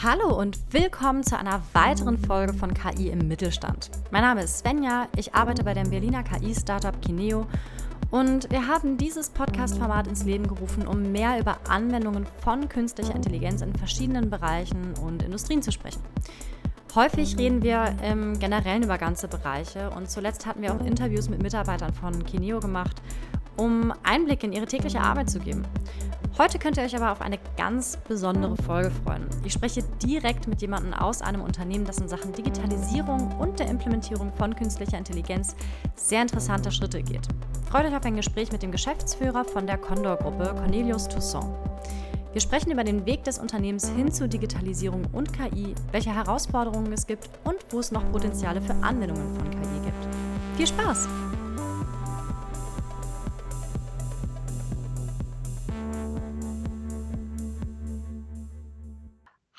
Hallo und willkommen zu einer weiteren Folge von KI im Mittelstand. Mein Name ist Svenja, ich arbeite bei dem Berliner KI-Startup Kineo und wir haben dieses Podcast-Format ins Leben gerufen, um mehr über Anwendungen von künstlicher Intelligenz in verschiedenen Bereichen und Industrien zu sprechen. Häufig reden wir im Generellen über ganze Bereiche und zuletzt hatten wir auch Interviews mit Mitarbeitern von Kineo gemacht, um Einblick in ihre tägliche Arbeit zu geben. Heute könnt ihr euch aber auf eine ganz besondere Folge freuen. Ich spreche direkt mit jemandem aus einem Unternehmen, das in Sachen Digitalisierung und der Implementierung von künstlicher Intelligenz sehr interessante Schritte geht. Freut euch auf ein Gespräch mit dem Geschäftsführer von der Condor-Gruppe, Cornelius Toussaint. Wir sprechen über den Weg des Unternehmens hin zur Digitalisierung und KI, welche Herausforderungen es gibt und wo es noch Potenziale für Anwendungen von KI gibt. Viel Spaß!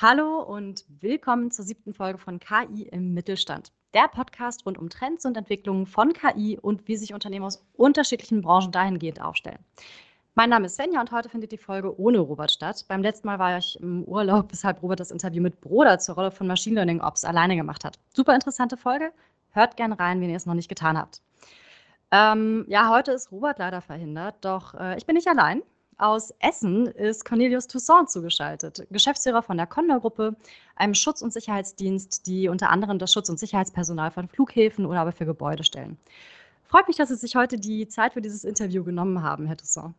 Hallo und willkommen zur siebten Folge von KI im Mittelstand. Der Podcast rund um Trends und Entwicklungen von KI und wie sich Unternehmen aus unterschiedlichen Branchen dahingehend aufstellen. Mein Name ist Svenja und heute findet die Folge ohne Robert statt. Beim letzten Mal war ich im Urlaub, weshalb Robert das Interview mit Broder zur Rolle von Machine Learning Ops alleine gemacht hat. Super interessante Folge. Hört gerne rein, wenn ihr es noch nicht getan habt. Ähm, ja, heute ist Robert leider verhindert, doch äh, ich bin nicht allein. Aus Essen ist Cornelius Toussaint zugeschaltet, Geschäftsführer von der Condor-Gruppe, einem Schutz- und Sicherheitsdienst, die unter anderem das Schutz- und Sicherheitspersonal von Flughäfen oder aber für Gebäude stellen. Freut mich, dass Sie sich heute die Zeit für dieses Interview genommen haben, Herr Toussaint.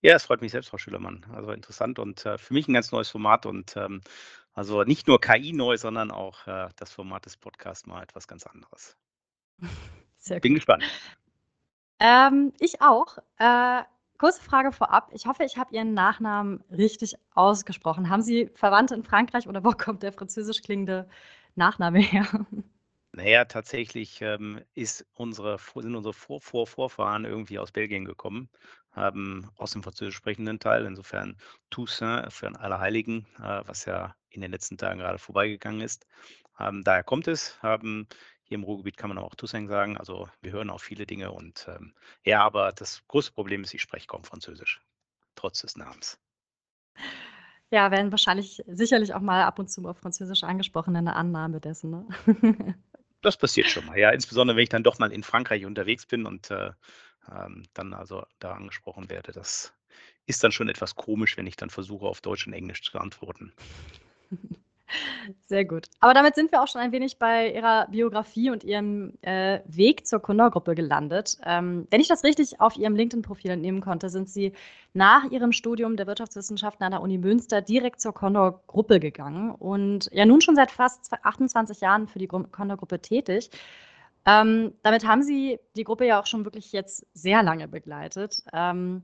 Ja, es freut mich selbst, Frau Schülermann. Also interessant und äh, für mich ein ganz neues Format und ähm, also nicht nur KI neu, sondern auch äh, das Format des Podcasts mal etwas ganz anderes. Sehr Bin gut. gespannt. Ähm, ich auch. Äh, Kurze Frage vorab. Ich hoffe, ich habe Ihren Nachnamen richtig ausgesprochen. Haben Sie Verwandte in Frankreich oder wo kommt der französisch klingende Nachname her? Naja, tatsächlich ähm, ist unsere, sind unsere Vor Vor Vorfahren irgendwie aus Belgien gekommen, ähm, aus dem französisch sprechenden Teil. Insofern Toussaint für alle Heiligen, äh, was ja in den letzten Tagen gerade vorbeigegangen ist. Ähm, daher kommt es. Hier im Ruhrgebiet kann man auch Toussaint sagen. Also wir hören auch viele Dinge und ähm, ja, aber das große Problem ist, ich spreche kaum Französisch, trotz des Namens. Ja, werden wahrscheinlich sicherlich auch mal ab und zu auf Französisch angesprochen in der Annahme dessen. Ne? Das passiert schon mal, ja. Insbesondere wenn ich dann doch mal in Frankreich unterwegs bin und äh, ähm, dann also da angesprochen werde. Das ist dann schon etwas komisch, wenn ich dann versuche, auf Deutsch und Englisch zu antworten. Sehr gut. Aber damit sind wir auch schon ein wenig bei Ihrer Biografie und Ihrem äh, Weg zur Condor-Gruppe gelandet. Ähm, wenn ich das richtig auf Ihrem LinkedIn-Profil entnehmen konnte, sind Sie nach Ihrem Studium der Wirtschaftswissenschaften an der Uni Münster direkt zur Condor-Gruppe gegangen und ja nun schon seit fast 28 Jahren für die Condor-Gruppe tätig. Ähm, damit haben Sie die Gruppe ja auch schon wirklich jetzt sehr lange begleitet. Ähm,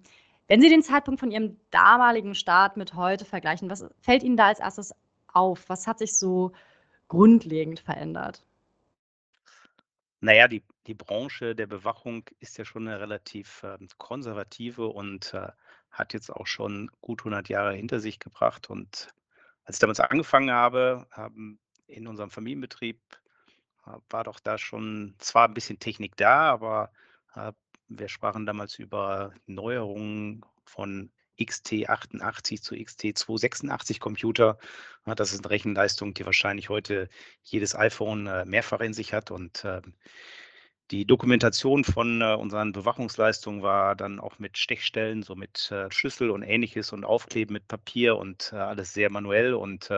wenn Sie den Zeitpunkt von Ihrem damaligen Start mit heute vergleichen, was fällt Ihnen da als erstes auf? Was hat sich so grundlegend verändert? Naja, die, die Branche der Bewachung ist ja schon eine relativ äh, konservative und äh, hat jetzt auch schon gut 100 Jahre hinter sich gebracht. Und als ich damals angefangen habe, haben in unserem Familienbetrieb, äh, war doch da schon zwar ein bisschen Technik da, aber äh, wir sprachen damals über Neuerungen von XT88 zu XT286 Computer. Das ist eine Rechenleistung, die wahrscheinlich heute jedes iPhone äh, mehrfach in sich hat. Und ähm, die Dokumentation von äh, unseren Bewachungsleistungen war dann auch mit Stechstellen, so mit äh, Schlüssel und ähnliches und Aufkleben mit Papier und alles sehr manuell und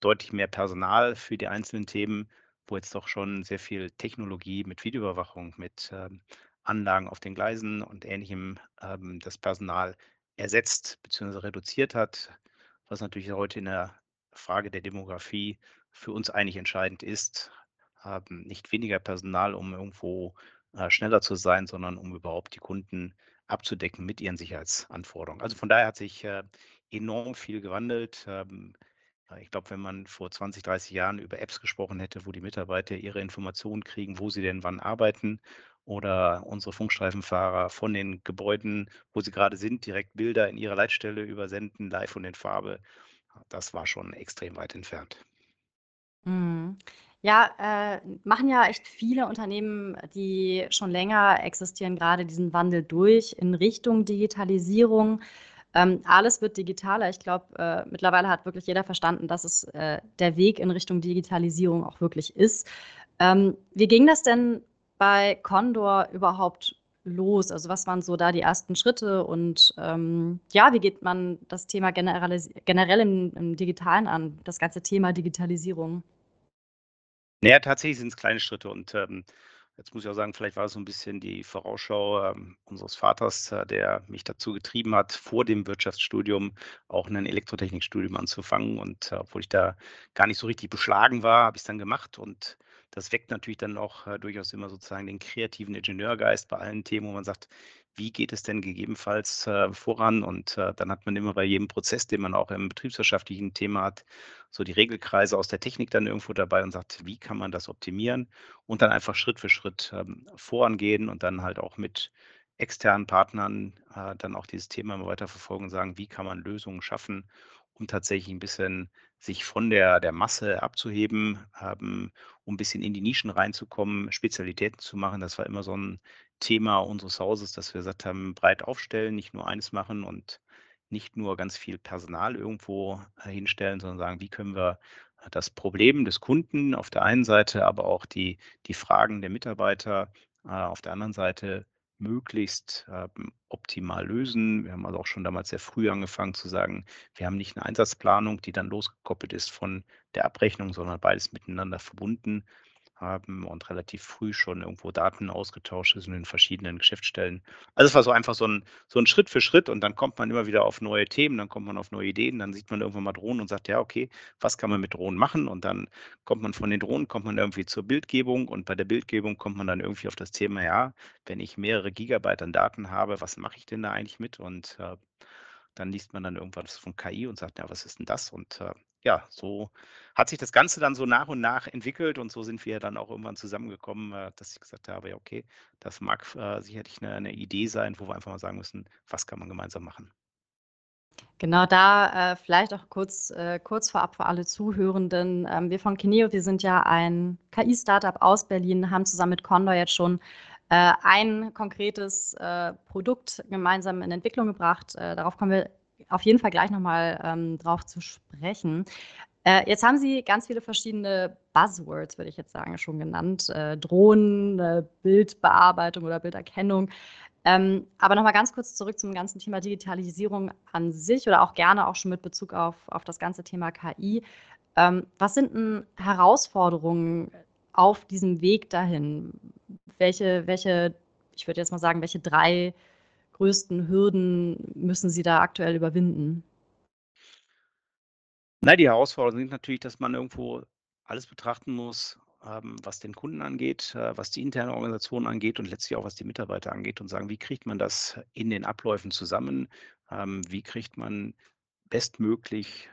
deutlich mehr Personal für die einzelnen Themen, wo jetzt doch schon sehr viel Technologie mit Videoüberwachung, mit ähm, Anlagen auf den Gleisen und ähnlichem ähm, das Personal ersetzt bzw. reduziert hat, was natürlich heute in der Frage der Demografie für uns eigentlich entscheidend ist. Haben nicht weniger Personal, um irgendwo äh, schneller zu sein, sondern um überhaupt die Kunden abzudecken mit ihren Sicherheitsanforderungen. Also von daher hat sich äh, enorm viel gewandelt. Ähm, ich glaube, wenn man vor 20, 30 Jahren über Apps gesprochen hätte, wo die Mitarbeiter ihre Informationen kriegen, wo sie denn wann arbeiten oder unsere Funkstreifenfahrer von den Gebäuden, wo sie gerade sind, direkt Bilder in ihre Leitstelle übersenden, live und in Farbe. Das war schon extrem weit entfernt. Mhm. Ja, äh, machen ja echt viele Unternehmen, die schon länger existieren, gerade diesen Wandel durch in Richtung Digitalisierung. Ähm, alles wird digitaler. Ich glaube, äh, mittlerweile hat wirklich jeder verstanden, dass es äh, der Weg in Richtung Digitalisierung auch wirklich ist. Ähm, wie ging das denn bei Condor überhaupt los? Also was waren so da die ersten Schritte und ähm, ja, wie geht man das Thema generell im, im Digitalen an, das ganze Thema Digitalisierung? Naja, tatsächlich sind es kleine Schritte und ähm, jetzt muss ich auch sagen, vielleicht war es so ein bisschen die Vorausschau ähm, unseres Vaters, äh, der mich dazu getrieben hat, vor dem Wirtschaftsstudium auch ein Elektrotechnikstudium anzufangen. Und äh, obwohl ich da gar nicht so richtig beschlagen war, habe ich es dann gemacht und das weckt natürlich dann auch äh, durchaus immer sozusagen den kreativen Ingenieurgeist bei allen Themen, wo man sagt, wie geht es denn gegebenenfalls äh, voran? Und äh, dann hat man immer bei jedem Prozess, den man auch im betriebswirtschaftlichen Thema hat, so die Regelkreise aus der Technik dann irgendwo dabei und sagt, wie kann man das optimieren? Und dann einfach Schritt für Schritt ähm, vorangehen und dann halt auch mit externen Partnern äh, dann auch dieses Thema immer weiter verfolgen und sagen, wie kann man Lösungen schaffen, um tatsächlich ein bisschen sich von der, der Masse abzuheben, ähm, um ein bisschen in die Nischen reinzukommen, Spezialitäten zu machen. Das war immer so ein Thema unseres Hauses, dass wir gesagt haben, breit aufstellen, nicht nur eines machen und nicht nur ganz viel Personal irgendwo äh, hinstellen, sondern sagen, wie können wir das Problem des Kunden auf der einen Seite, aber auch die, die Fragen der Mitarbeiter äh, auf der anderen Seite möglichst ähm, optimal lösen. Wir haben also auch schon damals sehr früh angefangen zu sagen, wir haben nicht eine Einsatzplanung, die dann losgekoppelt ist von der Abrechnung, sondern beides miteinander verbunden haben und relativ früh schon irgendwo Daten ausgetauscht sind in verschiedenen Geschäftsstellen. Also es war so einfach so ein, so ein Schritt für Schritt und dann kommt man immer wieder auf neue Themen, dann kommt man auf neue Ideen, dann sieht man irgendwann mal Drohnen und sagt, ja, okay, was kann man mit Drohnen machen? Und dann kommt man von den Drohnen, kommt man irgendwie zur Bildgebung und bei der Bildgebung kommt man dann irgendwie auf das Thema, ja, wenn ich mehrere Gigabyte an Daten habe, was mache ich denn da eigentlich mit? Und äh, dann liest man dann irgendwas von KI und sagt, ja, was ist denn das? Und äh, ja, so hat sich das Ganze dann so nach und nach entwickelt und so sind wir dann auch irgendwann zusammengekommen, äh, dass ich gesagt habe, ja, okay, das mag äh, sicherlich eine, eine, Idee sein, wo wir einfach mal sagen müssen, was kann man gemeinsam machen. Genau, da äh, vielleicht auch kurz, äh, kurz vorab für alle Zuhörenden. Ähm, wir von Kineo, wir sind ja ein KI-Startup aus Berlin, haben zusammen mit Condor jetzt schon äh, ein konkretes äh, Produkt gemeinsam in Entwicklung gebracht. Darauf kommen wir auf jeden Fall gleich nochmal ähm, drauf zu sprechen. Äh, jetzt haben Sie ganz viele verschiedene Buzzwords, würde ich jetzt sagen, schon genannt. Äh, Drohnen, äh, Bildbearbeitung oder Bilderkennung. Ähm, aber nochmal ganz kurz zurück zum ganzen Thema Digitalisierung an sich oder auch gerne auch schon mit Bezug auf, auf das ganze Thema KI. Ähm, was sind denn Herausforderungen auf diesem Weg dahin? welche, welche, ich würde jetzt mal sagen, welche drei größten Hürden müssen Sie da aktuell überwinden? Na, die Herausforderungen sind natürlich, dass man irgendwo alles betrachten muss, ähm, was den Kunden angeht, äh, was die interne Organisation angeht und letztlich auch was die Mitarbeiter angeht und sagen, wie kriegt man das in den Abläufen zusammen? Ähm, wie kriegt man bestmöglich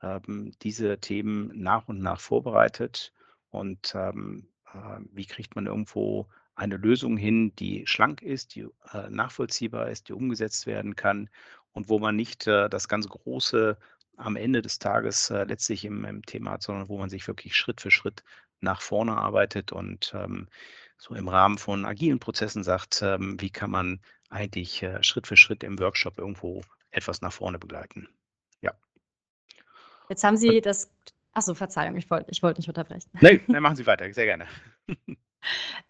ähm, diese Themen nach und nach vorbereitet? Und wie kriegt man irgendwo eine Lösung hin, die schlank ist, die äh, nachvollziehbar ist, die umgesetzt werden kann und wo man nicht äh, das ganz Große am Ende des Tages äh, letztlich im, im, Thema hat, sondern wo man sich wirklich Schritt für Schritt nach vorne arbeitet und ähm, so im Rahmen von agilen Prozessen sagt, ähm, wie kann man eigentlich äh, Schritt für Schritt im Workshop irgendwo etwas nach vorne begleiten. Ja. Jetzt haben Sie das. Achso, Verzeihung, ich wollte ich wollt nicht unterbrechen. Nein, nein, machen Sie weiter, sehr gerne.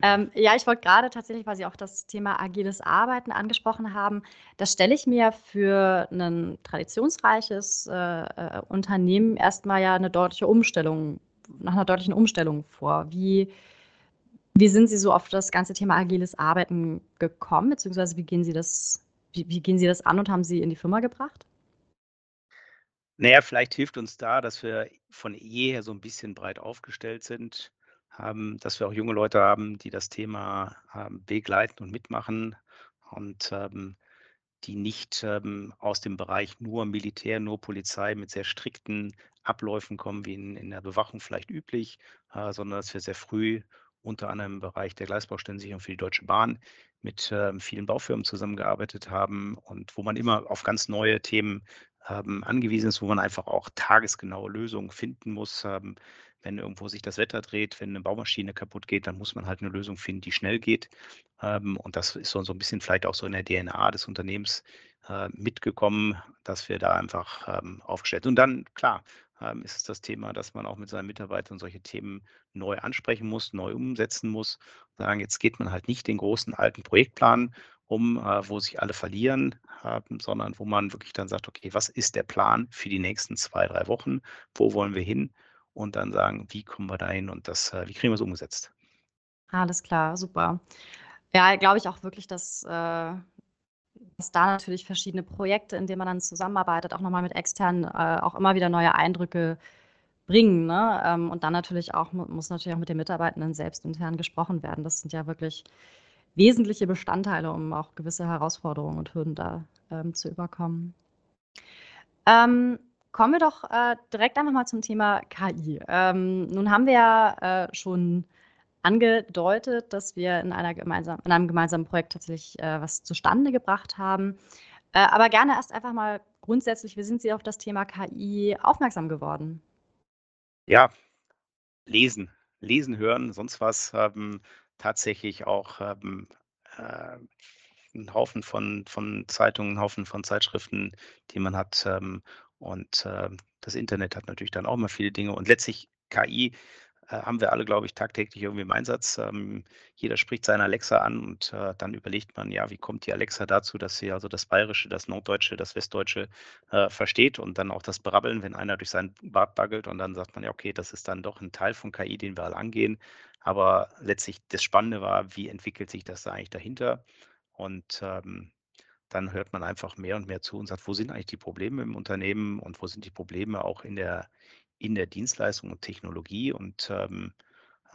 Ähm, ja, ich wollte gerade tatsächlich, weil Sie auch das Thema agiles Arbeiten angesprochen haben, das stelle ich mir für ein traditionsreiches äh, äh, Unternehmen erstmal ja eine deutliche Umstellung, nach einer deutlichen Umstellung vor. Wie, wie sind Sie so auf das ganze Thema agiles Arbeiten gekommen, beziehungsweise wie gehen Sie das, wie, wie gehen Sie das an und haben Sie in die Firma gebracht? Naja, vielleicht hilft uns da, dass wir von jeher so ein bisschen breit aufgestellt sind haben, dass wir auch junge Leute haben, die das Thema ähm, begleiten und mitmachen und ähm, die nicht ähm, aus dem Bereich nur Militär, nur Polizei mit sehr strikten Abläufen kommen, wie in, in der Bewachung vielleicht üblich, äh, sondern dass wir sehr früh unter anderem im Bereich der Gleisbaustellensicherung für die Deutsche Bahn mit äh, vielen Baufirmen zusammengearbeitet haben und wo man immer auf ganz neue Themen ähm, angewiesen ist, wo man einfach auch tagesgenaue Lösungen finden muss. Ähm, wenn irgendwo sich das Wetter dreht, wenn eine Baumaschine kaputt geht, dann muss man halt eine Lösung finden, die schnell geht. Ähm, und das ist so, ein bisschen vielleicht auch so in der DNA des Unternehmens, äh, mitgekommen, dass wir da einfach ähm, aufgestellt sind. Und dann, klar, ähm, ist es das Thema, dass man auch mit seinen Mitarbeitern solche Themen neu ansprechen muss, neu umsetzen muss. Sagen, jetzt geht man halt nicht den großen alten Projektplan um, äh, wo sich alle verlieren, sondern wo man wirklich dann sagt, okay, was ist der Plan für die nächsten zwei, drei Wochen? Wo wollen wir hin? Und dann sagen, wie kommen wir da hin und das, äh, wie kriegen wir es umgesetzt? Alles klar, super. Ja, glaube ich auch wirklich, dass, äh, dass da natürlich verschiedene Projekte, in denen man dann zusammenarbeitet, auch nochmal mit externen, äh, auch immer wieder neue Eindrücke bringen. Ne? Ähm, und dann natürlich auch, muss natürlich auch mit den Mitarbeitenden selbst intern gesprochen werden. Das sind ja wirklich wesentliche Bestandteile, um auch gewisse Herausforderungen und Hürden da ähm, zu überkommen. Ähm, kommen wir doch äh, direkt einfach mal zum Thema KI. Ähm, nun haben wir ja äh, schon angedeutet, dass wir in, einer gemeinsam, in einem gemeinsamen Projekt tatsächlich äh, was zustande gebracht haben. Äh, aber gerne erst einfach mal grundsätzlich, wie sind Sie auf das Thema KI aufmerksam geworden? Ja, lesen, lesen, hören, sonst was. Ähm, tatsächlich auch ähm, äh, 'n Haufen von von Zeitungen, 'n Haufen von Zeitschriften, die man hat. Ähm, und, äh, das Internet hat natürlich dann auch immer viele Dinge. Und letztlich KI äh, haben wir alle, glaube ich, tagtäglich irgendwie im Einsatz. Ähm, jeder spricht seine Alexa an und äh, dann überlegt man, ja, wie kommt die Alexa dazu, dass sie also das Bayerische, das Norddeutsche, das Westdeutsche äh, versteht und dann auch das Brabbeln, wenn einer durch seinen Bart baggelt und dann sagt man ja, okay, das ist dann doch ein Teil von KI, den wir alle angehen. Aber letztlich das Spannende war, wie entwickelt sich das da eigentlich dahinter? Und ähm, dann hört man einfach mehr und mehr zu und sagt, wo sind eigentlich die Probleme im Unternehmen und wo sind die Probleme auch in der, in der Dienstleistung und Technologie. Und ähm,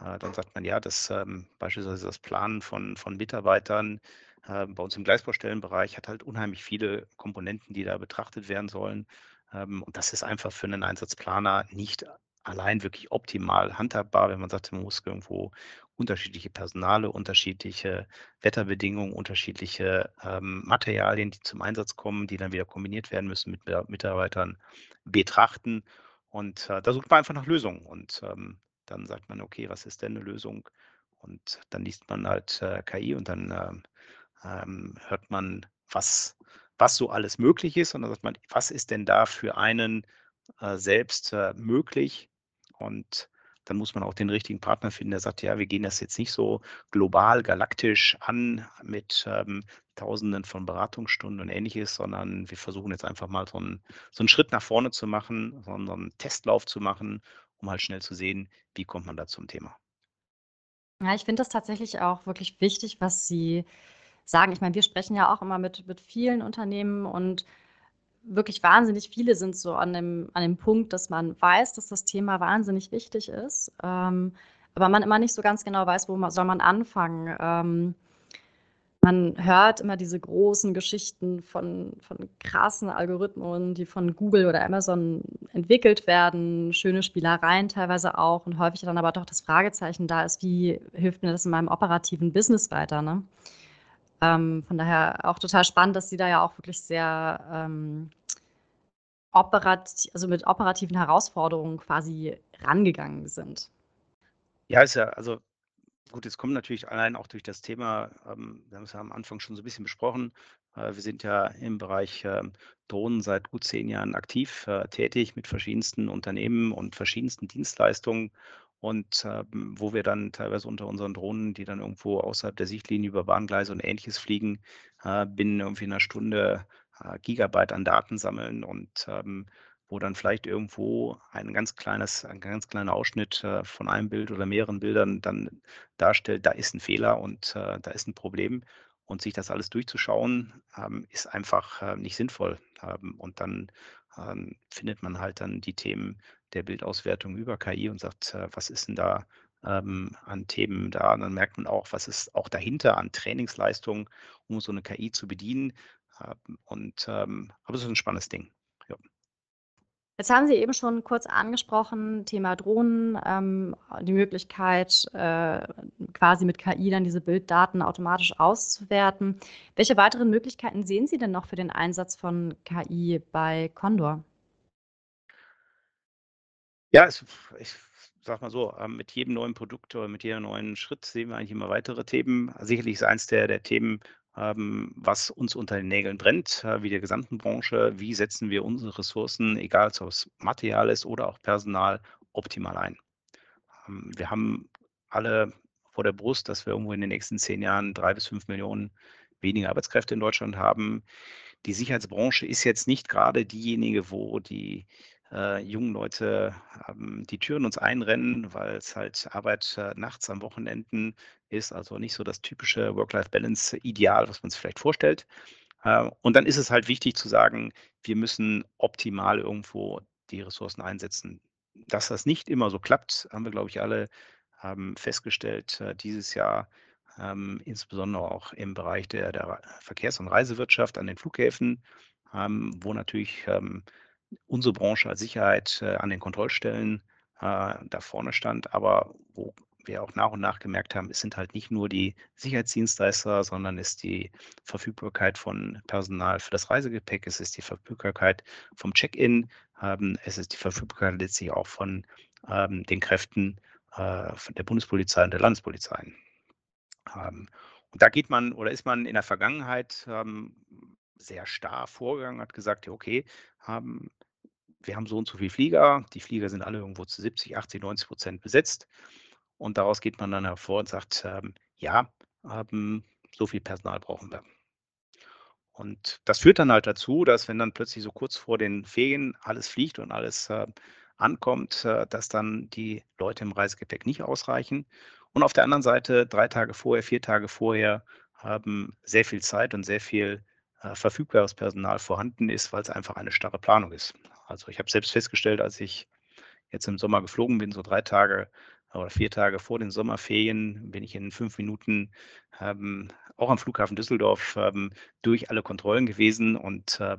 äh, dann sagt man, ja, das ähm, beispielsweise das Planen von, von Mitarbeitern äh, bei uns im Gleisbaustellenbereich hat halt unheimlich viele Komponenten, die da betrachtet werden sollen. Ähm, und das ist einfach für einen Einsatzplaner nicht allein wirklich optimal handhabbar, wenn man sagt, man muss irgendwo unterschiedliche Personale, unterschiedliche Wetterbedingungen, unterschiedliche ähm, Materialien, die zum Einsatz kommen, die dann wieder kombiniert werden müssen mit Mitarbeitern betrachten. Und äh, da sucht man einfach nach Lösungen. Und ähm, dann sagt man, okay, was ist denn eine Lösung? Und dann liest man halt äh, KI und dann äh, hört man, was, was so alles möglich ist. Und dann sagt man, was ist denn da für einen äh, selbst äh, möglich? Und dann muss man auch den richtigen Partner finden, der sagt, ja, wir gehen das jetzt nicht so global, galaktisch an mit ähm, Tausenden von Beratungsstunden und ähnliches, sondern wir versuchen jetzt einfach mal so einen, so einen Schritt nach vorne zu machen, so einen Testlauf zu machen, um halt schnell zu sehen, wie kommt man da zum Thema. Ja, ich finde das tatsächlich auch wirklich wichtig, was Sie sagen. Ich meine, wir sprechen ja auch immer mit, mit vielen Unternehmen und wirklich wahnsinnig viele sind so an dem, an dem Punkt, dass man weiß, dass das Thema wahnsinnig wichtig ist, ähm, aber man immer nicht so ganz genau weiß, wo man, soll man anfangen. Ähm, man hört immer diese großen Geschichten von, von krassen Algorithmen, die von Google oder Amazon entwickelt werden, schöne Spielereien teilweise auch und häufig dann aber doch das Fragezeichen da ist, wie hilft mir das in meinem operativen Business weiter? Ne? Ähm, von daher auch total spannend, dass Sie da ja auch wirklich sehr ähm, operat also mit operativen Herausforderungen quasi rangegangen sind. Ja, ist ja, also gut, jetzt kommt natürlich allein auch durch das Thema, ähm, wir haben es ja am Anfang schon so ein bisschen besprochen. Äh, wir sind ja im Bereich äh, Drohnen seit gut zehn Jahren aktiv äh, tätig mit verschiedensten Unternehmen und verschiedensten Dienstleistungen und ähm, wo wir dann teilweise unter unseren Drohnen, die dann irgendwo außerhalb der Sichtlinie über Bahngleise und ähnliches fliegen, äh, binnen irgendwie einer Stunde äh, Gigabyte an Daten sammeln und ähm, wo dann vielleicht irgendwo ein ganz kleines, ein ganz kleiner Ausschnitt äh, von einem Bild oder mehreren Bildern dann darstellt, da ist ein Fehler und äh, da ist ein Problem. Und sich das alles durchzuschauen, ähm, ist einfach äh, nicht sinnvoll. Ähm, und dann ähm, findet man halt dann die Themen der Bildauswertung über KI und sagt, äh, was ist denn da ähm, an Themen da? Und dann merkt man auch, was ist auch dahinter an Trainingsleistungen, um so eine KI zu bedienen. Ähm, und ähm, aber es ist ein spannendes Ding. Ja. Jetzt haben Sie eben schon kurz angesprochen, Thema Drohnen, ähm, die Möglichkeit, äh, quasi mit KI dann diese Bilddaten automatisch auszuwerten. Welche weiteren Möglichkeiten sehen Sie denn noch für den Einsatz von KI bei Condor? Ja, es, ich sag mal so, ähm, mit jedem neuen Produkt oder mit jedem neuen Schritt sehen wir eigentlich immer weitere Themen. Sicherlich ist eins der, der Themen, ähm, was uns unter den Nägeln brennt, äh, wie der gesamten Branche. Wie setzen wir unsere Ressourcen, egal ob es Material ist oder auch Personal, optimal ein? Ähm, wir haben alle vor der Brust, dass wir irgendwo in den nächsten zehn Jahren drei bis fünf Millionen weniger Arbeitskräfte in Deutschland haben. Die Sicherheitsbranche ist jetzt nicht gerade diejenige, wo die äh, jungen Leute ähm, die Türen uns einrennen, weil es halt Arbeit äh, nachts am Wochenenden ist, also nicht so das typische Work-Life-Balance-Ideal, was man sich vielleicht vorstellt. Äh, und dann ist es halt wichtig zu sagen, wir müssen optimal irgendwo die Ressourcen einsetzen. Dass das nicht immer so klappt, haben wir, glaube ich, alle haben festgestellt äh, dieses Jahr, ähm, insbesondere auch im Bereich der, der Verkehrs- und Reisewirtschaft an den Flughäfen, ähm, wo natürlich ähm, unsere Branche als Sicherheit äh, an den Kontrollstellen äh, da vorne stand, aber wo wir auch nach und nach gemerkt haben, es sind halt nicht nur die Sicherheitsdienstleister, sondern es ist die Verfügbarkeit von Personal für das Reisegepäck, es ist die Verfügbarkeit vom Check-in, ähm, es ist die Verfügbarkeit letztlich auch von ähm, den Kräften äh, von der Bundespolizei und der Landespolizei. Ähm, und da geht man oder ist man in der Vergangenheit ähm, sehr starr vorgegangen, hat gesagt, ja, okay, haben, wir haben so und so viele Flieger, die Flieger sind alle irgendwo zu 70, 80, 90 Prozent besetzt. Und daraus geht man dann hervor und sagt, ähm, ja, ähm, so viel Personal brauchen wir. Und das führt dann halt dazu, dass wenn dann plötzlich so kurz vor den Ferien alles fliegt und alles äh, ankommt, äh, dass dann die Leute im Reisegepäck nicht ausreichen. Und auf der anderen Seite, drei Tage vorher, vier Tage vorher, haben sehr viel Zeit und sehr viel äh, verfügbares Personal vorhanden ist, weil es einfach eine starre Planung ist. Also ich habe selbst festgestellt, als ich jetzt im Sommer geflogen bin, so drei Tage oder vier Tage vor den Sommerferien, bin ich in fünf Minuten ähm, auch am Flughafen Düsseldorf ähm, durch alle Kontrollen gewesen und äh,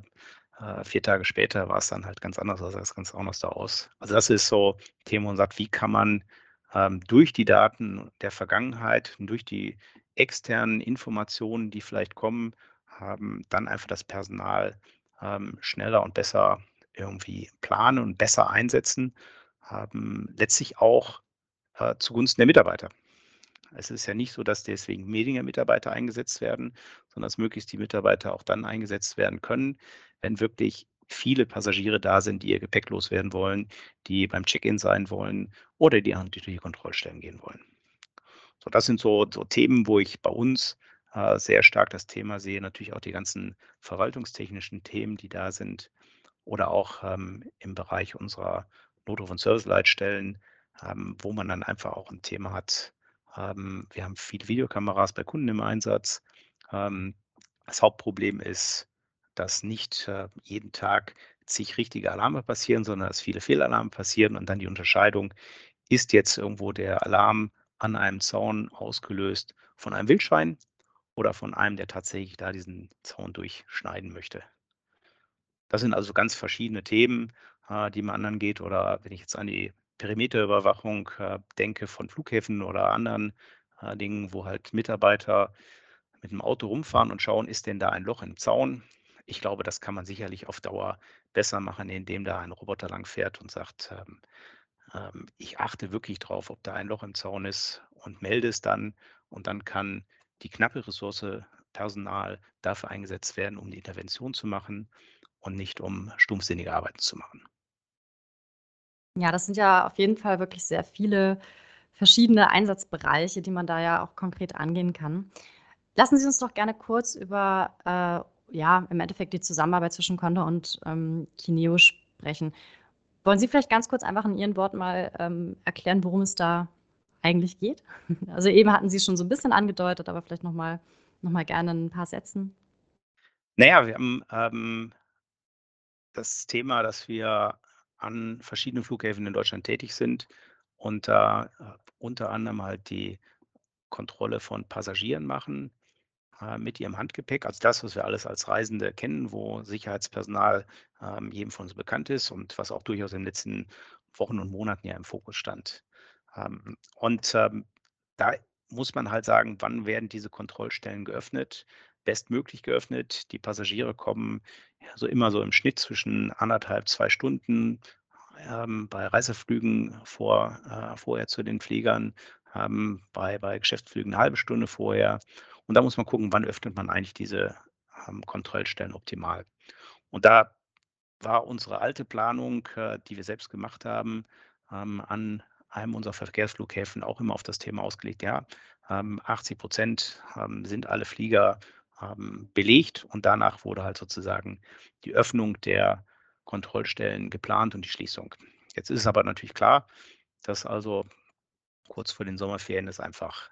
äh, vier Tage später war es dann halt ganz anders, also das ganz anders da aus. Also das ist so Thema und sagt, wie kann man ähm, durch die Daten der Vergangenheit, durch die externen Informationen, die vielleicht kommen, haben dann einfach das Personal ähm, schneller und besser irgendwie planen und besser einsetzen, letztlich auch äh, zugunsten der Mitarbeiter. Es ist ja nicht so, dass deswegen weniger Mitarbeiter eingesetzt werden, sondern dass möglichst die Mitarbeiter auch dann eingesetzt werden können, wenn wirklich viele Passagiere da sind, die ihr Gepäck loswerden wollen, die beim Check-in sein wollen oder die durch die Kontrollstellen gehen wollen. So, das sind so, so Themen, wo ich bei uns äh, sehr stark das Thema sehe. Natürlich auch die ganzen verwaltungstechnischen Themen, die da sind oder auch ähm, im Bereich unserer Notruf- und Serviceleitstellen, ähm, wo man dann einfach auch ein Thema hat. Ähm, wir haben viele Videokameras bei Kunden im Einsatz. Ähm, das Hauptproblem ist, dass nicht äh, jeden Tag zig richtige Alarme passieren, sondern dass viele Fehlalarme passieren und dann die Unterscheidung, ist jetzt irgendwo der Alarm an einem Zaun ausgelöst von einem Wildschwein oder von einem, der tatsächlich da diesen Zaun durchschneiden möchte. Das sind also ganz verschiedene Themen, äh, die man angeht. Oder wenn ich jetzt an die Perimeterüberwachung äh, denke von Flughäfen oder anderen äh, Dingen, wo halt Mitarbeiter mit dem Auto rumfahren und schauen, ist denn da ein Loch im Zaun? Ich glaube, das kann man sicherlich auf Dauer besser machen, indem da ein Roboter lang fährt und sagt, ähm, ähm, ich achte wirklich drauf, ob da ein Loch im Zaun ist und melde es dann. Und dann kann die knappe Ressource Personal dafür eingesetzt werden, um die Intervention zu machen und nicht um stumpfsinnige Arbeiten zu machen. Ja, das sind ja auf jeden Fall wirklich sehr viele verschiedene Einsatzbereiche, die man da ja auch konkret angehen kann. Lassen Sie uns doch gerne kurz über, äh, ja, im Endeffekt die Zusammenarbeit zwischen Condor und ähm, Kineo sprechen. Wollen Sie vielleicht ganz kurz einfach in Ihren Worten mal ähm, erklären, worum es da eigentlich geht? Also eben hatten Sie schon so ein bisschen angedeutet, aber vielleicht noch mal, noch mal gerne ein paar Sätzen. Naja, wir haben ähm, das Thema, dass wir an verschiedenen Flughäfen in Deutschland tätig sind und da äh, unter anderem halt die Kontrolle von Passagieren machen äh, mit ihrem Handgepäck. Also das, was wir alles als Reisende kennen, wo Sicherheitspersonal ähm, jedem von uns bekannt ist und was auch durchaus in den letzten Wochen und Monaten ja im Fokus stand. Ähm, und ähm, da muss man halt sagen, wann werden diese Kontrollstellen geöffnet? bestmöglich geöffnet. Die Passagiere kommen ja, so immer so im Schnitt zwischen anderthalb, zwei Stunden ähm, bei Reiseflügen vor, äh, vorher zu den Fliegern, haben bei, bei Geschäftsflügen eine halbe Stunde vorher. Und da muss man gucken, wann öffnet man eigentlich diese ähm, Kontrollstellen optimal. Und da war unsere alte Planung, äh, die wir selbst gemacht haben, ähm, an einem unserer Verkehrsflughäfen auch immer auf das Thema ausgelegt, ja, 80 Prozent sind alle Flieger belegt und danach wurde halt sozusagen die Öffnung der Kontrollstellen geplant und die Schließung. Jetzt ist es aber natürlich klar, dass also kurz vor den Sommerferien es einfach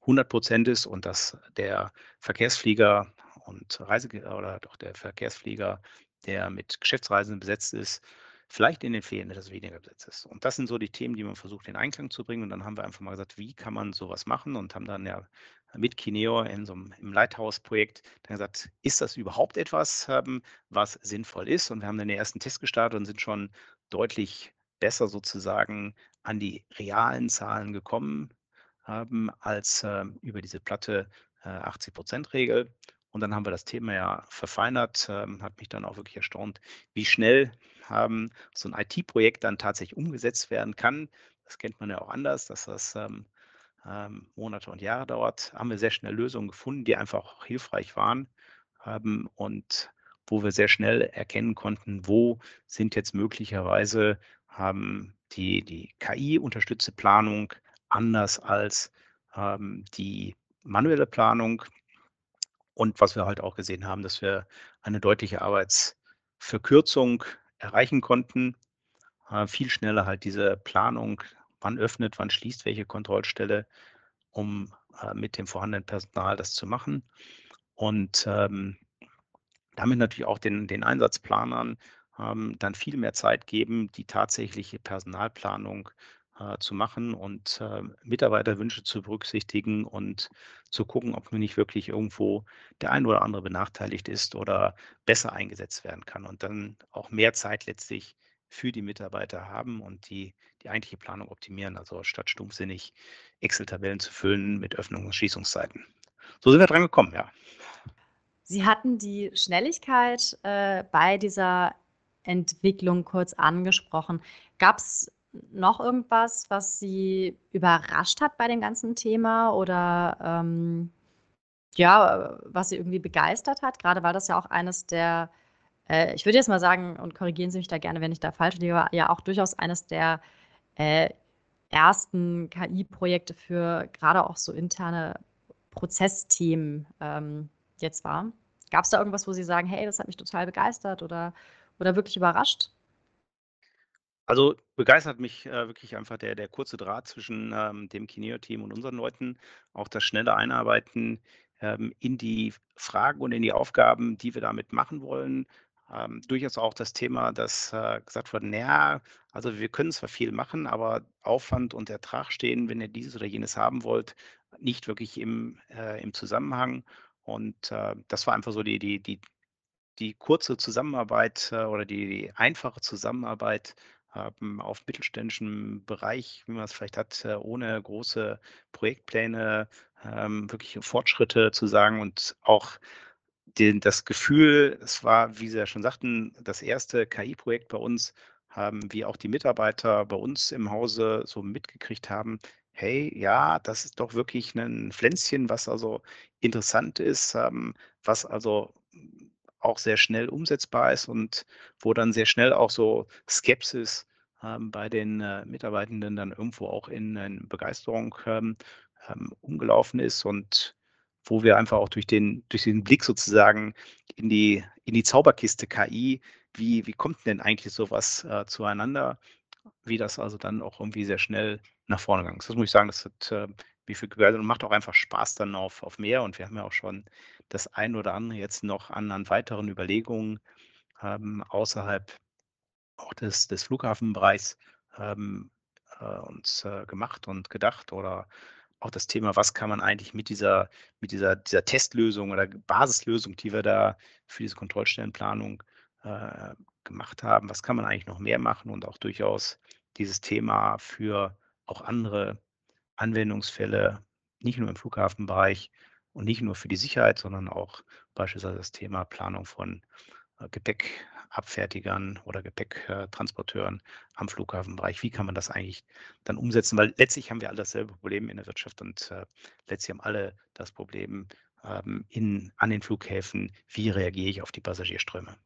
100 Prozent ist und dass der Verkehrsflieger und Reise oder doch der Verkehrsflieger, der mit Geschäftsreisenden besetzt ist, vielleicht in den Ferien etwas weniger besetzt ist. Und das sind so die Themen, die man versucht in Einklang zu bringen. Und dann haben wir einfach mal gesagt, wie kann man sowas machen und haben dann ja mit Kineo in so einem, im Lighthouse-Projekt dann gesagt, ist das überhaupt etwas, ähm, was sinnvoll ist? Und wir haben dann den ersten Test gestartet und sind schon deutlich besser sozusagen an die realen Zahlen gekommen haben als äh, über diese platte äh, 80-Prozent-Regel. Und dann haben wir das Thema ja verfeinert, ähm, hat mich dann auch wirklich erstaunt, wie schnell ähm, so ein IT-Projekt dann tatsächlich umgesetzt werden kann. Das kennt man ja auch anders, dass das ähm, ähm, Monate und Jahre dauert. Haben wir sehr schnell Lösungen gefunden, die einfach auch hilfreich waren ähm, und wo wir sehr schnell erkennen konnten, wo sind jetzt möglicherweise ähm, die, die KI-unterstützte Planung anders als ähm, die manuelle Planung. Und was wir halt auch gesehen haben, dass wir eine deutliche Arbeitsverkürzung erreichen konnten. Äh, viel schneller halt diese Planung, wann öffnet, wann schließt welche Kontrollstelle, um äh, mit dem vorhandenen Personal das zu machen. Und ähm, damit natürlich auch den, den Einsatzplanern ähm, dann viel mehr Zeit geben, die tatsächliche Personalplanung äh, zu machen und äh, Mitarbeiterwünsche zu berücksichtigen und zu gucken, ob man nicht wirklich irgendwo der ein oder andere benachteiligt ist oder besser eingesetzt werden kann und dann auch mehr Zeit letztlich für die Mitarbeiter haben und die, die eigentliche Planung optimieren, also statt stumpfsinnig Excel-Tabellen zu füllen mit Öffnungs- und Schließungszeiten. So sind wir dran gekommen, ja. Sie hatten die Schnelligkeit äh, bei dieser Entwicklung kurz angesprochen. Gab es noch irgendwas, was Sie überrascht hat bei dem ganzen Thema oder ähm, ja, was Sie irgendwie begeistert hat? Gerade weil das ja auch eines der, äh, ich würde jetzt mal sagen, und korrigieren Sie mich da gerne, wenn ich da falsch liege, war ja auch durchaus eines der äh, ersten KI-Projekte für gerade auch so interne Prozessthemen ähm, jetzt war. Gab es da irgendwas, wo Sie sagen, hey, das hat mich total begeistert oder, oder wirklich überrascht? Also begeistert mich äh, wirklich einfach der, der kurze Draht zwischen ähm, dem Kineo-Team und unseren Leuten, auch das schnelle Einarbeiten ähm, in die Fragen und in die Aufgaben, die wir damit machen wollen. Ähm, durchaus auch das Thema, dass äh, gesagt wurde, naja, also wir können zwar viel machen, aber Aufwand und Ertrag stehen, wenn ihr dieses oder jenes haben wollt, nicht wirklich im, äh, im Zusammenhang. Und äh, das war einfach so die, die, die, die kurze Zusammenarbeit äh, oder die, die einfache Zusammenarbeit auf mittelständischem Bereich, wie man es vielleicht hat, äh, ohne große Projektpläne, ähm, wirklich Fortschritte zu sagen und auch den, das Gefühl, es war, wie Sie ja schon sagten, das erste KI-Projekt bei uns, haben wie auch die Mitarbeiter bei uns im Hause so mitgekriegt haben, hey, ja, das ist doch wirklich ein Pflänzchen, was also interessant ist, ähm, was also auch sehr schnell umsetzbar ist und wo dann sehr schnell auch so Skepsis ähm, bei den äh, Mitarbeitenden dann irgendwo auch in, in Begeisterung ähm, ähm, umgelaufen ist und wo wir einfach auch durch den, durch den Blick sozusagen in die, in die Zauberkiste KI, wie, wie kommt denn eigentlich sowas äh, zueinander, wie das also dann auch irgendwie sehr schnell nach vorne gegangen ist. Das muss ich sagen, das hat äh, wie viel und macht auch einfach Spaß dann auf, auf mehr. Und wir haben ja auch schon das ein oder andere jetzt noch an, an weiteren Überlegungen ähm, außerhalb auch des, des Flughafenbereichs ähm, äh, uns äh, gemacht und gedacht oder auch das Thema, was kann man eigentlich mit dieser, mit dieser, dieser Testlösung oder Basislösung, die wir da für diese Kontrollstellenplanung äh, gemacht haben, was kann man eigentlich noch mehr machen und auch durchaus dieses Thema für auch andere Anwendungsfälle, nicht nur im Flughafenbereich und nicht nur für die Sicherheit, sondern auch beispielsweise das Thema Planung von äh, Gepäckabfertigern oder Gepäcktransporteuren am Flughafenbereich. Wie kann man das eigentlich dann umsetzen? Weil letztlich haben wir alle dasselbe Problem in der Wirtschaft und äh, letztlich haben alle das Problem ähm, in, an den Flughäfen, wie reagiere ich auf die Passagierströme.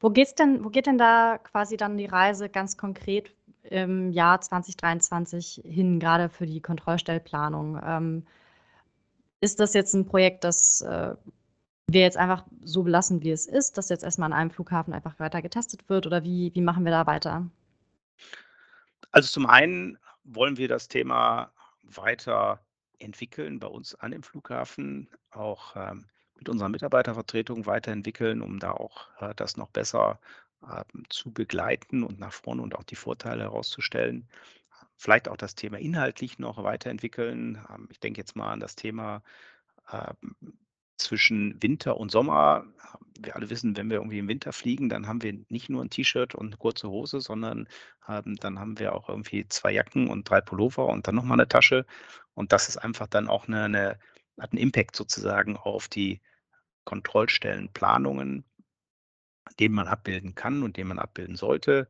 Wo, geht's denn, wo geht denn da quasi dann die Reise ganz konkret im Jahr 2023 hin, gerade für die Kontrollstellplanung? Ähm, ist das jetzt ein Projekt, das äh, wir jetzt einfach so belassen, wie es ist, dass jetzt erstmal an einem Flughafen einfach weiter getestet wird oder wie, wie machen wir da weiter? Also zum einen wollen wir das Thema weiter entwickeln bei uns an dem Flughafen, auch ähm, mit unserer Mitarbeitervertretung weiterentwickeln, um da auch äh, das noch besser zu begleiten und nach vorne und auch die Vorteile herauszustellen. Vielleicht auch das Thema inhaltlich noch weiterentwickeln. Ähm, ich denke jetzt mal an das Thema ähm, zwischen Winter und Sommer. Wir alle wissen, wenn wir irgendwie im Winter fliegen, dann haben wir nicht nur ein T-Shirt und eine kurze Hose, sondern ähm, dann haben wir auch irgendwie zwei Jacken und drei Pullover und dann nochmal eine Tasche. Und das ist einfach dann auch eine, eine hat einen Impact sozusagen auf die Kontrollstellenplanungen, den man abbilden kann und den man abbilden sollte.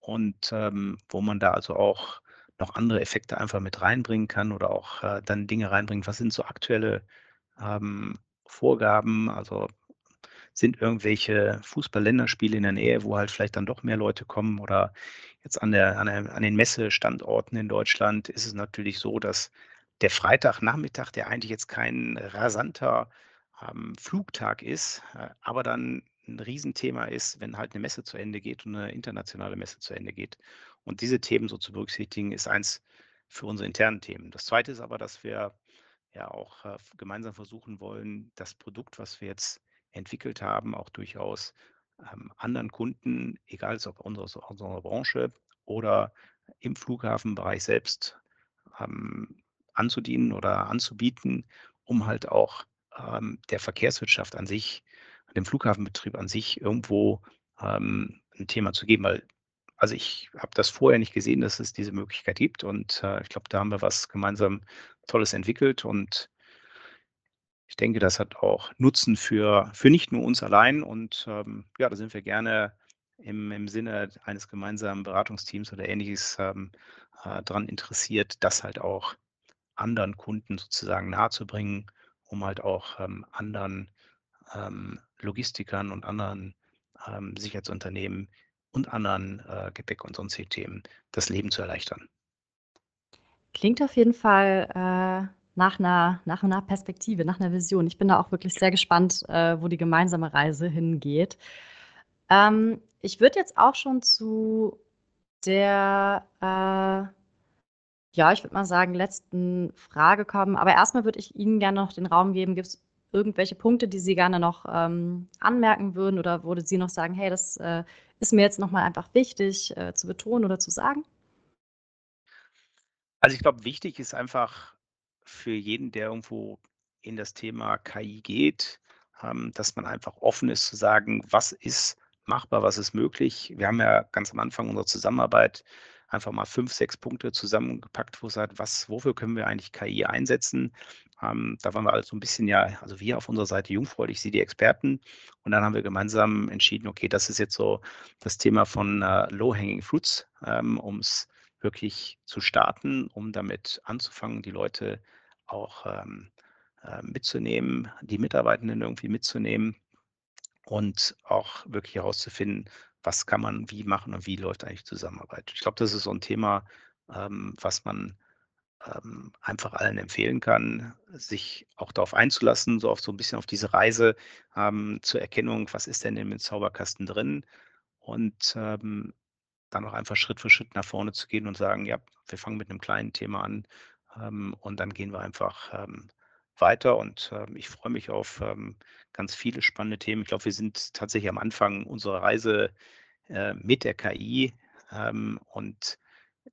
Und ähm, wo man da also auch noch andere Effekte einfach mit reinbringen kann oder auch äh, dann Dinge reinbringt. Was sind so aktuelle ähm, Vorgaben? Also sind irgendwelche Fußball-Länderspiele in der Nähe, wo halt vielleicht dann doch mehr Leute kommen oder jetzt an, der, an, der, an den Messestandorten in Deutschland ist es natürlich so, dass der Freitagnachmittag, der eigentlich jetzt kein rasanter ähm, Flugtag ist, äh, aber dann ein Riesenthema ist, wenn halt eine Messe zu Ende geht und eine internationale Messe zu Ende geht. Und diese Themen so zu berücksichtigen, ist eins für unsere internen Themen. Das zweite ist aber, dass wir ja auch äh, gemeinsam versuchen wollen, das Produkt, was wir jetzt entwickelt haben, auch durchaus ähm, anderen Kunden, egal ob unserer, unserer Branche oder im Flughafenbereich selbst, ähm, anzudienen oder anzubieten, um halt auch ähm, der Verkehrswirtschaft an sich, dem Flughafenbetrieb an sich irgendwo ähm, ein Thema zu geben, weil also ich habe das vorher nicht gesehen, dass es diese Möglichkeit gibt und äh, ich glaube, da haben wir was gemeinsam Tolles entwickelt und ich denke, das hat auch Nutzen für, für nicht nur uns allein und ähm, ja, da sind wir gerne im, im Sinne eines gemeinsamen Beratungsteams oder ähnliches ähm, äh, daran interessiert, das halt auch anderen Kunden sozusagen nahezubringen, um halt auch ähm, anderen ähm, Logistikern und anderen ähm, Sicherheitsunternehmen und anderen äh, Gepäck- und sonstige Themen das Leben zu erleichtern. Klingt auf jeden Fall äh, nach, einer, nach einer Perspektive, nach einer Vision. Ich bin da auch wirklich sehr gespannt, äh, wo die gemeinsame Reise hingeht. Ähm, ich würde jetzt auch schon zu der äh, ja, ich würde mal sagen, letzten Frage kommen. Aber erstmal würde ich Ihnen gerne noch den Raum geben. Gibt es irgendwelche Punkte, die Sie gerne noch ähm, anmerken würden oder würde Sie noch sagen, hey, das äh, ist mir jetzt nochmal einfach wichtig äh, zu betonen oder zu sagen? Also ich glaube, wichtig ist einfach für jeden, der irgendwo in das Thema KI geht, ähm, dass man einfach offen ist zu sagen, was ist machbar, was ist möglich. Wir haben ja ganz am Anfang unserer Zusammenarbeit einfach mal fünf, sechs Punkte zusammengepackt, wo es sagt, was, wofür können wir eigentlich KI einsetzen? Ähm, da waren wir also ein bisschen ja, also wir auf unserer Seite jungfräulich, sie die Experten. Und dann haben wir gemeinsam entschieden, okay, das ist jetzt so das Thema von äh, Low-Hanging Fruits, ähm, um es wirklich zu starten, um damit anzufangen, die Leute auch ähm, äh, mitzunehmen, die Mitarbeitenden irgendwie mitzunehmen und auch wirklich herauszufinden, was kann man wie machen und wie läuft eigentlich Zusammenarbeit. Ich glaube, das ist so ein Thema, ähm, was man ähm, einfach allen empfehlen kann, sich auch darauf einzulassen, so auf so ein bisschen auf diese Reise ähm, zur Erkennung, was ist denn dem Zauberkasten drin und ähm, dann auch einfach Schritt für Schritt nach vorne zu gehen und sagen, ja, wir fangen mit einem kleinen Thema an ähm, und dann gehen wir einfach ähm, weiter und ähm, ich freue mich auf ähm, ganz viele spannende Themen. Ich glaube, wir sind tatsächlich am Anfang unserer Reise äh, mit der KI und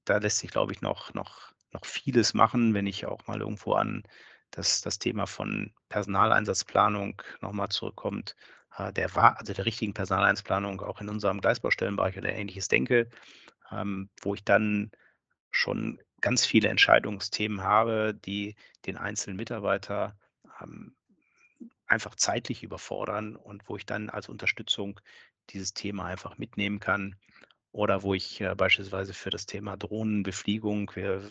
da lässt sich, glaube ich, noch, noch, noch vieles machen, wenn ich auch mal irgendwo an das, das Thema von Personaleinsatzplanung nochmal zurückkommt, äh, der also der richtigen Personaleinsatzplanung auch in unserem Gleisbaustellenbereich oder ähnliches denke, ähm, wo ich dann schon ganz viele Entscheidungsthemen habe, die den einzelnen Mitarbeiter ähm, einfach zeitlich überfordern und wo ich dann als Unterstützung dieses Thema einfach mitnehmen kann. Oder wo ich äh, beispielsweise für das Thema Drohnenbefliegung, wir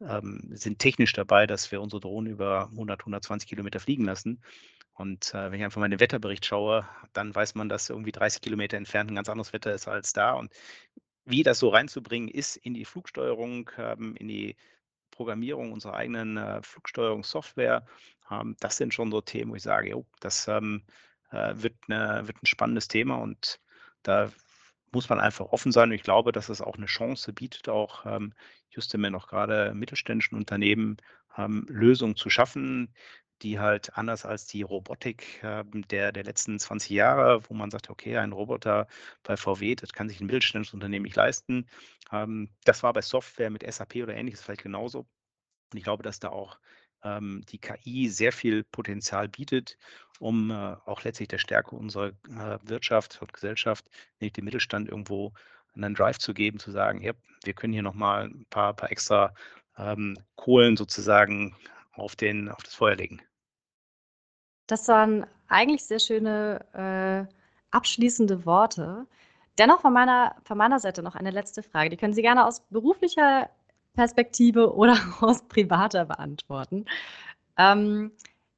ähm, sind technisch dabei, dass wir unsere Drohnen über 100, 120 Kilometer fliegen lassen. Und äh, wenn ich einfach mal den Wetterbericht schaue, dann weiß man, dass irgendwie 30 Kilometer entfernt ein ganz anderes Wetter ist als da. Und wie das so reinzubringen ist in die Flugsteuerung, ähm, in die Programmierung unserer eigenen äh, Flugsteuerungssoftware, ähm, das sind schon so Themen, wo ich sage, jo, das ähm, äh, wird, eine, wird ein spannendes Thema und da muss man einfach offen sein. Und ich glaube, dass es auch eine Chance bietet, auch ähm, Justement auch gerade mittelständischen Unternehmen ähm, Lösungen zu schaffen, die halt anders als die Robotik ähm, der, der letzten 20 Jahre, wo man sagt, okay, ein Roboter bei VW, das kann sich ein mittelständisches Unternehmen nicht leisten. Ähm, das war bei Software mit SAP oder ähnliches vielleicht genauso. Und ich glaube, dass da auch ähm, die KI sehr viel Potenzial bietet, um äh, auch letztlich der Stärke unserer äh, Wirtschaft und Gesellschaft, nämlich dem Mittelstand irgendwo einen Drive zu geben, zu sagen, ja, wir können hier nochmal ein paar, paar extra ähm, Kohlen sozusagen auf, den, auf das Feuer legen. Das waren eigentlich sehr schöne äh, abschließende Worte. Dennoch von meiner, von meiner Seite noch eine letzte Frage. Die können Sie gerne aus beruflicher Perspektive oder aus privater beantworten. Ähm,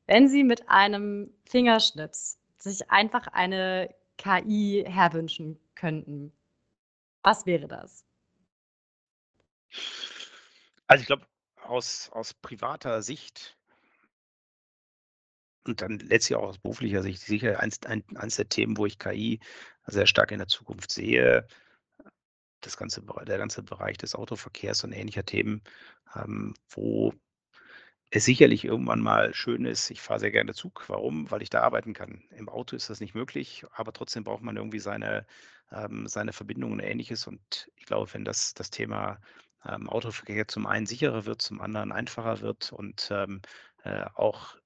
wenn Sie mit einem Fingerschnips sich einfach eine KI herwünschen könnten, was wäre das? Also ich glaube, aus, aus privater Sicht und dann letztlich auch aus beruflicher Sicht sicher eins, ein, eins der Themen, wo ich KI sehr stark in der Zukunft sehe. Das ganze, der ganze Bereich des Autoverkehrs und ähnlicher Themen, ähm, wo es sicherlich irgendwann mal schön ist. Ich fahre sehr gerne Zug. Warum? Weil ich da arbeiten kann. Im Auto ist das nicht möglich, aber trotzdem braucht man irgendwie seine, ähm, seine Verbindungen und ähnliches. Und ich glaube, wenn das, das Thema ähm, Autoverkehr zum einen sicherer wird, zum anderen einfacher wird und ähm, äh, auch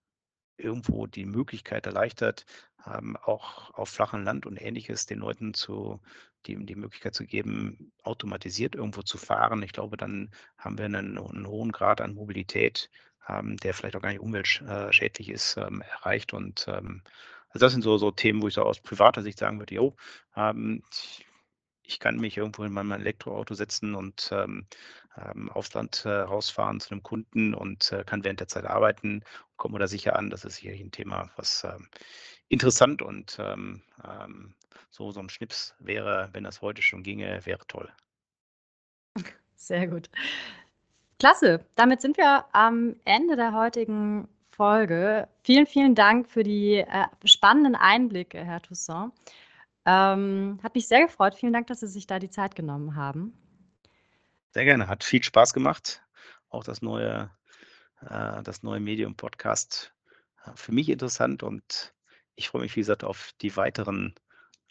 irgendwo die Möglichkeit erleichtert, ähm, auch auf flachem Land und ähnliches den Leuten zu, die, die Möglichkeit zu geben, automatisiert irgendwo zu fahren. Ich glaube, dann haben wir einen, einen hohen Grad an Mobilität, der vielleicht auch gar nicht umweltschädlich ist, ähm, erreicht. Und ähm, also das sind so, so Themen, wo ich so aus privater Sicht sagen würde, jo, ähm, ich kann mich irgendwo in mein Elektroauto setzen und ähm, ähm, aufs Land äh, rausfahren zu einem Kunden und äh, kann während der Zeit arbeiten, komme da sicher an. Das ist sicherlich ein Thema, was ähm, interessant und ähm, ähm, so, so ein Schnips wäre, wenn das heute schon ginge, wäre toll. Sehr gut. Klasse. Damit sind wir am Ende der heutigen Folge. Vielen, vielen Dank für die äh, spannenden Einblicke, Herr Toussaint. Ähm, hat mich sehr gefreut. Vielen Dank, dass Sie sich da die Zeit genommen haben. Sehr gerne. Hat viel Spaß gemacht. Auch das neue, äh, neue Medium-Podcast äh, für mich interessant und ich freue mich, wie gesagt, auf die weiteren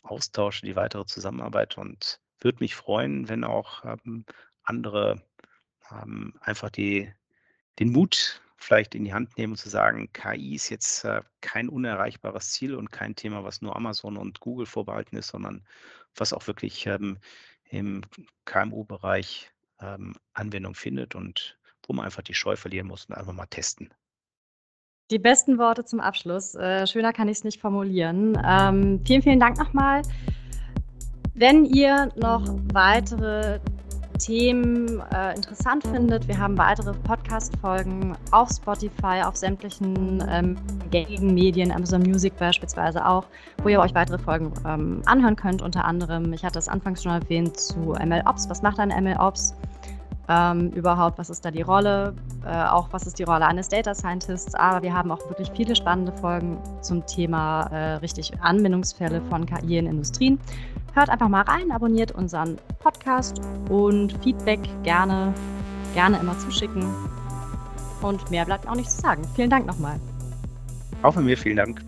Austausche, die weitere Zusammenarbeit und würde mich freuen, wenn auch ähm, andere ähm, einfach die, den Mut vielleicht in die Hand nehmen und zu sagen, KI ist jetzt äh, kein unerreichbares Ziel und kein Thema, was nur Amazon und Google vorbehalten ist, sondern was auch wirklich ähm, im KMU-Bereich ähm, Anwendung findet und wo man einfach die Scheu verlieren muss und einfach mal testen. Die besten Worte zum Abschluss. Äh, schöner kann ich es nicht formulieren. Ähm, vielen, vielen Dank nochmal. Wenn ihr noch weitere Themen äh, interessant findet. Wir haben weitere Podcast-Folgen auf Spotify, auf sämtlichen ähm, gängigen Medien, Amazon Music beispielsweise auch, wo ihr euch weitere Folgen ähm, anhören könnt. Unter anderem, ich hatte es anfangs schon erwähnt, zu MLOps. Was macht ein MLOps? Ähm, überhaupt, was ist da die Rolle, äh, auch was ist die Rolle eines Data Scientists, aber wir haben auch wirklich viele spannende Folgen zum Thema äh, richtig Anwendungsfälle von KI in Industrien. Hört einfach mal rein, abonniert unseren Podcast und Feedback gerne, gerne immer zuschicken. Und mehr bleibt auch nicht zu sagen. Vielen Dank nochmal. Auch von mir vielen Dank.